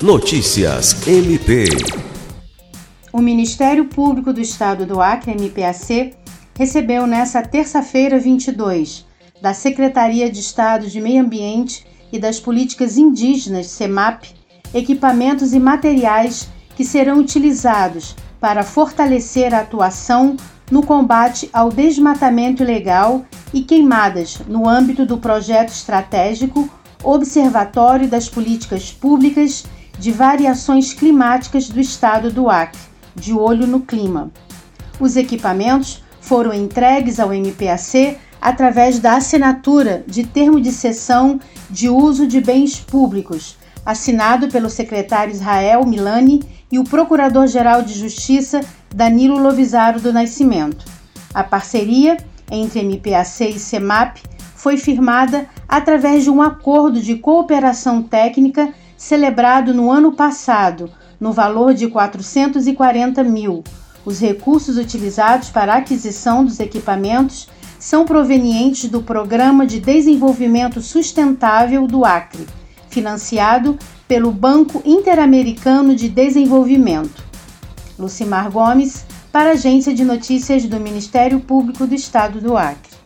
Notícias MP. O Ministério Público do Estado do Acre, MPAC, recebeu nesta terça-feira 22 da Secretaria de Estado de Meio Ambiente e das Políticas Indígenas, CEMAP, equipamentos e materiais que serão utilizados para fortalecer a atuação no combate ao desmatamento ilegal e queimadas no âmbito do projeto estratégico Observatório das Políticas Públicas de Variações Climáticas do Estado do Acre, de olho no clima. Os equipamentos foram entregues ao MPAC através da assinatura de termo de cessão de uso de bens públicos, assinado pelo secretário Israel Milani e o Procurador-Geral de Justiça Danilo Lovisaro do Nascimento. A parceria entre MPAC e CEMAP foi firmada através de um acordo de cooperação técnica celebrado no ano passado, no valor de 440 mil. Os recursos utilizados para a aquisição dos equipamentos são provenientes do Programa de Desenvolvimento Sustentável do Acre, financiado pelo Banco Interamericano de Desenvolvimento. Lucimar Gomes, para a Agência de Notícias do Ministério Público do Estado do Acre.